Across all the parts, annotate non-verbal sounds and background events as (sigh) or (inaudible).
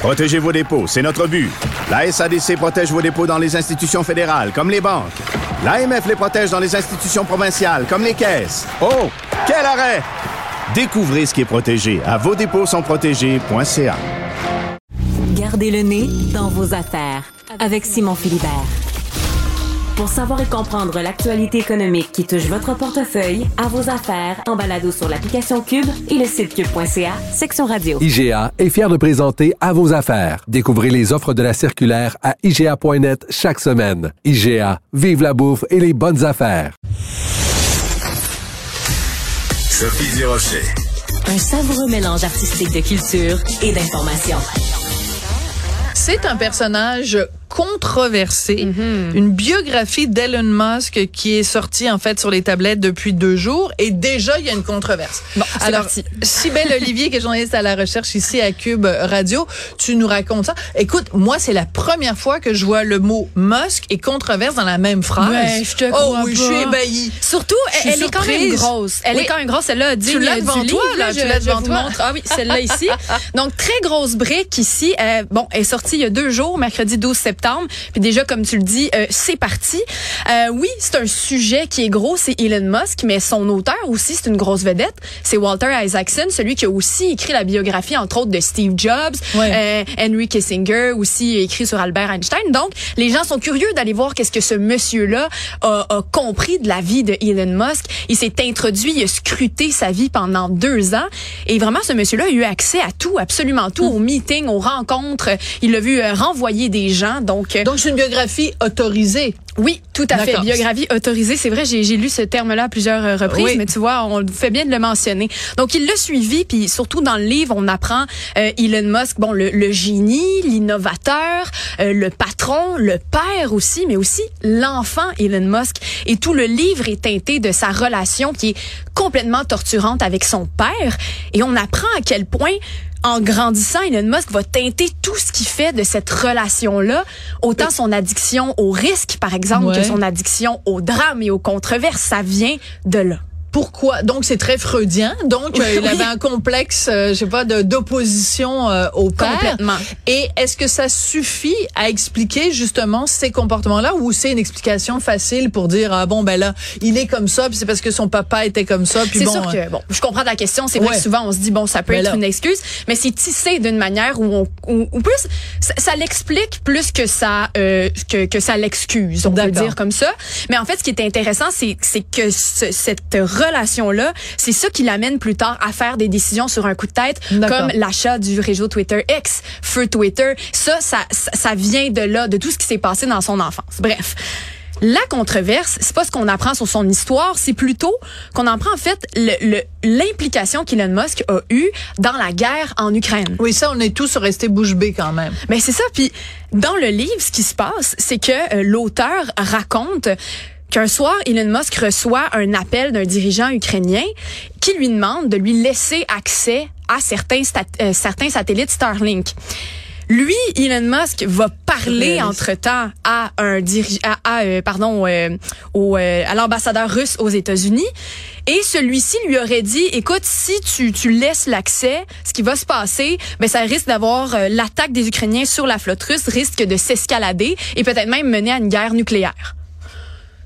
Protégez vos dépôts, c'est notre but. La SADC protège vos dépôts dans les institutions fédérales, comme les banques. L'AMF les protège dans les institutions provinciales, comme les caisses. Oh, quel arrêt! Découvrez ce qui est protégé à vos dépôts sont protégés.ca. Gardez le nez dans vos affaires avec Simon Philibert. Pour savoir et comprendre l'actualité économique qui touche votre portefeuille, à vos affaires, en balado sur l'application Cube et le site cube.ca, section radio. IGA est fier de présenter À vos affaires. Découvrez les offres de la circulaire à IGA.net chaque semaine. IGA, vive la bouffe et les bonnes affaires. Sophie Durocher. Un savoureux mélange artistique de culture et d'information. C'est un personnage controversé, une biographie d'Elon Musk qui est sortie en fait sur les tablettes depuis deux jours et déjà il y a une controverse. Bon, Alors, parti. Sybelle (laughs) Olivier, qui est journaliste à la recherche ici à Cube Radio, tu nous racontes ça. Écoute, moi c'est la première fois que je vois le mot Musk et controverse dans la même phrase. Ouais, je te oh crois oui, je pas. suis ébahie. Surtout, Je elle, elle est quand même grosse. Elle Oui. est quand même grosse. Celle-là, digne l'as du devant livre, toi, là, je- tu l'as je devant toi. montre. Ah oui, celle-là ici. Donc, très grosse brique ici. Euh, bon, elle est sortie il y a deux jours, mercredi 12 septembre. Puis déjà, comme tu le dis, euh, c'est parti. Euh, oui, c'est un sujet qui est gros, c'est Elon Musk, mais son auteur aussi, c'est une grosse vedette. C'est Walter Isaacson, celui qui a aussi écrit la biographie, entre autres, de Steve Jobs, Ouais. euh, Henry Kissinger, aussi écrit sur Albert Einstein. Donc, les gens sont curieux d'aller voir qu'est-ce que ce monsieur-là a, a compris de la vie de Elon Musk. Il s'est introduit, il a scruté sa vie pendant deux ans. Et vraiment, ce monsieur-là a eu accès à tout, absolument tout, aux meetings, aux rencontres. Il a vu renvoyer des gens. Donc, euh, Donc c'est une biographie autorisée. oui, tout à fait. Biographie autorisée. C'est vrai, j'ai lu ce terme-là à plusieurs euh, reprises, Oui. mais tu vois, on fait bien de le mentionner. Donc, il l'a suivi, puis surtout dans le livre, on apprend euh, Elon Musk, bon, le, le génie, l'innovateur, euh, le patron, le père aussi, mais aussi l'enfant Elon Musk. Et tout le livre est teinté de sa relation qui est complètement torturante avec son père. Et on apprend à quel point en grandissant, Elon Musk va teinter tout ce qu'il fait de cette relation-là, autant son addiction au risque, par exemple, Ouais. que son addiction au drame et aux controverses. Ça vient de là. Pourquoi? Donc c'est très freudien. Donc euh, il (laughs) avait un complexe, euh, je sais pas, d'opposition euh, au père. Complètement. Et est-ce que ça suffit à expliquer justement ces comportements-là, ou c'est une explication facile pour dire ah bon ben là il est comme ça, puis c'est parce que son papa était comme ça, puis bon. sûr euh, que, bon, je comprends ta question. C'est vrai Ouais. que souvent, on se dit, bon, ça peut Mais être là- une excuse, mais c'est tissé d'une manière où on, où, où plus, ça, ça l'explique plus que ça, euh, que, que ça l'excuse, on peut dire comme ça. Mais en fait, ce qui est intéressant, c'est, c'est que ce- cette relation-là, c'est ça qui l'amène plus tard à faire des décisions sur un coup de tête, comme l'achat du réseau Twitter X, feu Twitter. Ça, ça, ça, vient de là, de tout ce qui s'est passé dans son enfance. Bref. La controverse, c'est pas ce qu'on apprend sur son histoire, c'est plutôt qu'on apprend en fait le- le- l'implication qu'Elon Musk a eue dans la guerre en Ukraine. Oui, ça on est tous restés bouche bée quand même. Mais c'est ça. Puis dans le livre, ce qui se passe, c'est que euh, l'auteur raconte qu'un soir, Elon Musk reçoit un appel d'un dirigeant ukrainien qui lui demande de lui laisser accès à certains, euh, certains satellites Starlink. Lui, Elon Musk va parler entre-temps à un diri- à, à, euh, pardon euh, au, euh, à l'ambassadeur russe aux États-Unis et celui-ci lui aurait dit écoute si tu, tu laisses l'accès ce qui va se passer ben ça risque d'avoir l'attaque des Ukrainiens sur la flotte russe risque de s'escalader et peut-être même mener à une guerre nucléaire.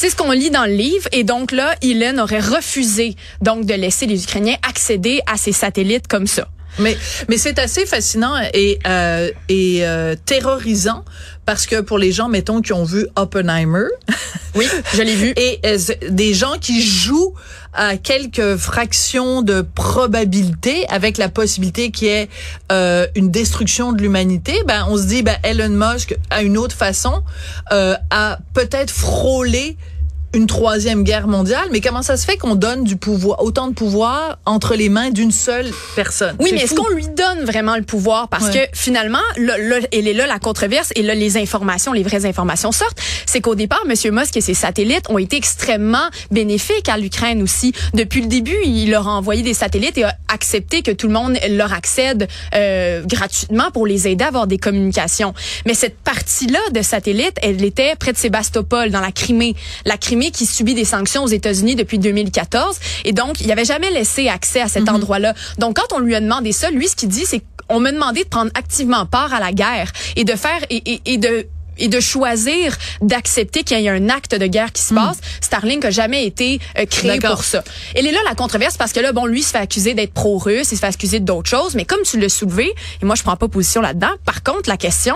C'est ce qu'on lit dans le livre et donc là Elon aurait refusé donc de laisser les Ukrainiens accéder à ces satellites comme ça. Mais mais c'est assez fascinant et euh, et euh, terrorisant parce que pour les gens mettons qui ont vu Oppenheimer (laughs) Oui, je l'ai vu. et euh, des gens qui jouent à quelques fractions de probabilité avec la possibilité qu'il y ait euh, une destruction de l'humanité, ben on se dit ben Elon Musk à une autre façon euh, a peut-être frôlé une troisième guerre mondiale, mais comment ça se fait qu'on donne du pouvoir, autant de pouvoir entre les mains d'une seule personne? Oui, mais est-ce qu'on lui donne vraiment le pouvoir? Parce que finalement, là, là, elle est là la controverse et là, les informations, les vraies informations sortent. C'est qu'au départ, M. Musk et ses satellites ont été extrêmement bénéfiques à l'Ukraine aussi. Depuis le début, il leur a envoyé des satellites et a accepté que tout le monde leur accède euh, gratuitement pour les aider à avoir des communications. Mais cette partie-là de satellites, elle était près de Sébastopol, dans la Crimée. La Crimée qui subit des sanctions aux États-Unis depuis 2014. Et donc, il n'avait jamais laissé accès à cet mhm. endroit-là. Donc, quand on lui a demandé ça, lui, ce qu'il dit, c'est qu'on m'a demandé de prendre activement part à la guerre et de faire et, et, de et de choisir d'accepter qu'il y ait un acte de guerre qui se mhm. passe. Starlink a jamais été euh, créé pour ça. Elle est là la controverse parce que là, bon, lui se fait accuser d'être pro-russe, il se fait accuser d'autres choses, mais comme tu l'as soulevé, et moi je prends pas position là-dedans. Par contre, la question,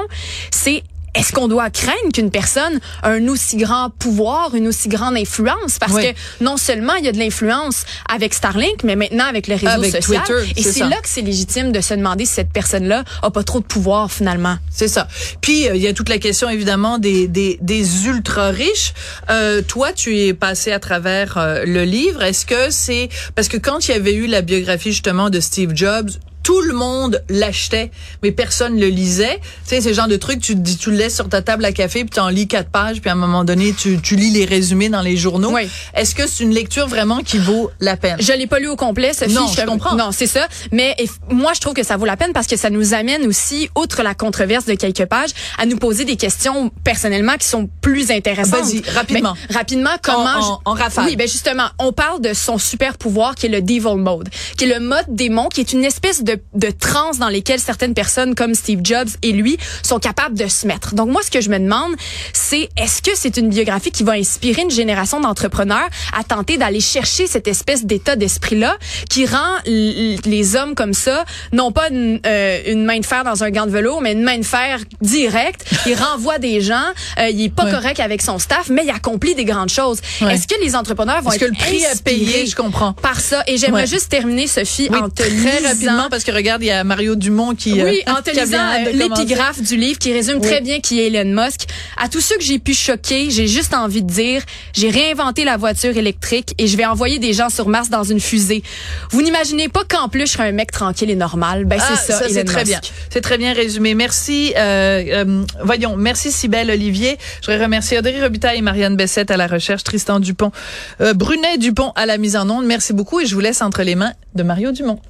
c'est est-ce qu'on doit craindre qu'une personne a un aussi grand pouvoir, une aussi grande influence? Parce que non seulement il y a de l'influence avec Starlink, mais maintenant avec les réseaux sociaux. Et c'est là que c'est légitime de se demander si cette personne-là a pas trop de pouvoir finalement. C'est ça. Puis euh, il y a toute la question évidemment des, des, des ultra riches. Euh, toi, tu es passé à travers euh, le livre. Est-ce que c'est parce que quand il y avait eu la biographie justement de Steve Jobs, tout le monde l'achetait, mais personne le lisait. Tu sais, ce genre de truc, tu dis, tu le laisses sur ta table à café, puis tu en lis quatre pages, puis à un moment donné, tu, tu lis les résumés dans les journaux. Oui. Est-ce que c'est une lecture vraiment qui vaut la peine? Je l'ai pas lu au complet, Sophie. Non, je, comprends. Non, c'est ça. Mais moi, je trouve que ça vaut la peine parce que ça nous amène aussi, outre la controverse de quelques pages, à nous poser des questions personnellement qui sont plus intéressantes. Vas-y, rapidement. rapidement, comment... En, en, rafale. Oui, ben justement, on parle de son super pouvoir qui est le Devil Mode, qui est le mode démon, qui est une espèce de de, trans dans lesquelles certaines personnes comme Steve Jobs et lui sont capables de se mettre. Donc moi, ce que je me demande, c'est est-ce que c'est une biographie qui va inspirer une génération d'entrepreneurs à tenter d'aller chercher cette espèce d'état d'esprit-là qui rend les hommes comme ça, non pas une, euh, une, main de fer dans un gant de velours, mais une main de fer directe. Il renvoie des gens, euh, il est pas correct avec son staff, mais il accomplit des grandes choses. Est-ce que les entrepreneurs vont être que le prix à payer, je comprends. Par ça? Et j'aimerais juste terminer, Sophie, en te très rapidement parce que regarde, il y a Mario Dumont qui Oui, (laughs) euh, en te lisant euh, l'épigraphe du livre qui résume très bien qui est Elon Musk. À tous ceux que j'ai pu choquer, j'ai juste envie de dire, j'ai réinventé la voiture électrique et je vais envoyer des gens sur Mars dans une fusée. Vous n'imaginez pas qu'en plus je serai un mec tranquille et normal. Ben c'est ah, ça, c'est très bien. C'est très bien résumé. Merci euh, euh, voyons, merci Sibelle Olivier. Je voudrais remercier Audrey Robitaille et Marianne Bessette à la recherche, Tristan Dupont, Brunet Dupont à la mise en onde. Merci beaucoup et je vous laisse entre les mains de Mario Dumont.